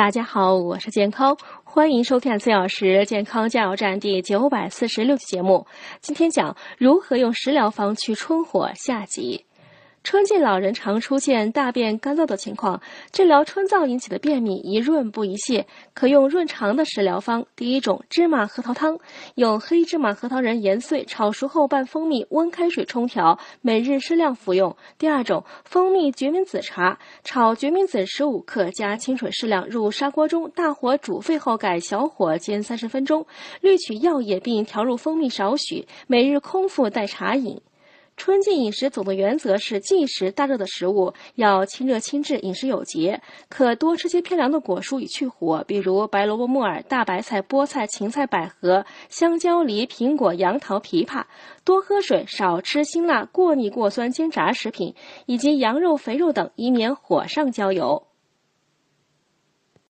大家好，我是健康，欢迎收看四小时健康加油站第九百四十六期节目。今天讲如何用食疗方去春火下集。春季老人常出现大便干燥的情况，治疗春燥引起的便秘宜润不宜泻，可用润肠的食疗方。第一种芝麻核桃汤，用黑芝麻、核桃仁研碎炒熟后拌蜂蜜，温开水冲调，每日适量服用。第二种蜂蜜决明子茶，炒决明子十五克，加清水适量入砂锅中，大火煮沸后改小火煎三十分钟，滤取药液并调入蜂蜜少许，每日空腹代茶饮。春季饮食总的原则是忌食大热的食物，要清热清滞，饮食有节。可多吃些偏凉的果蔬以去火，比如白萝卜、木耳、大白菜、菠菜、芹菜、百合、香蕉、梨、苹果、杨桃、枇杷。多喝水，少吃辛辣、过腻、过酸煎炸食品，以及羊肉、肥肉等，以免火上浇油。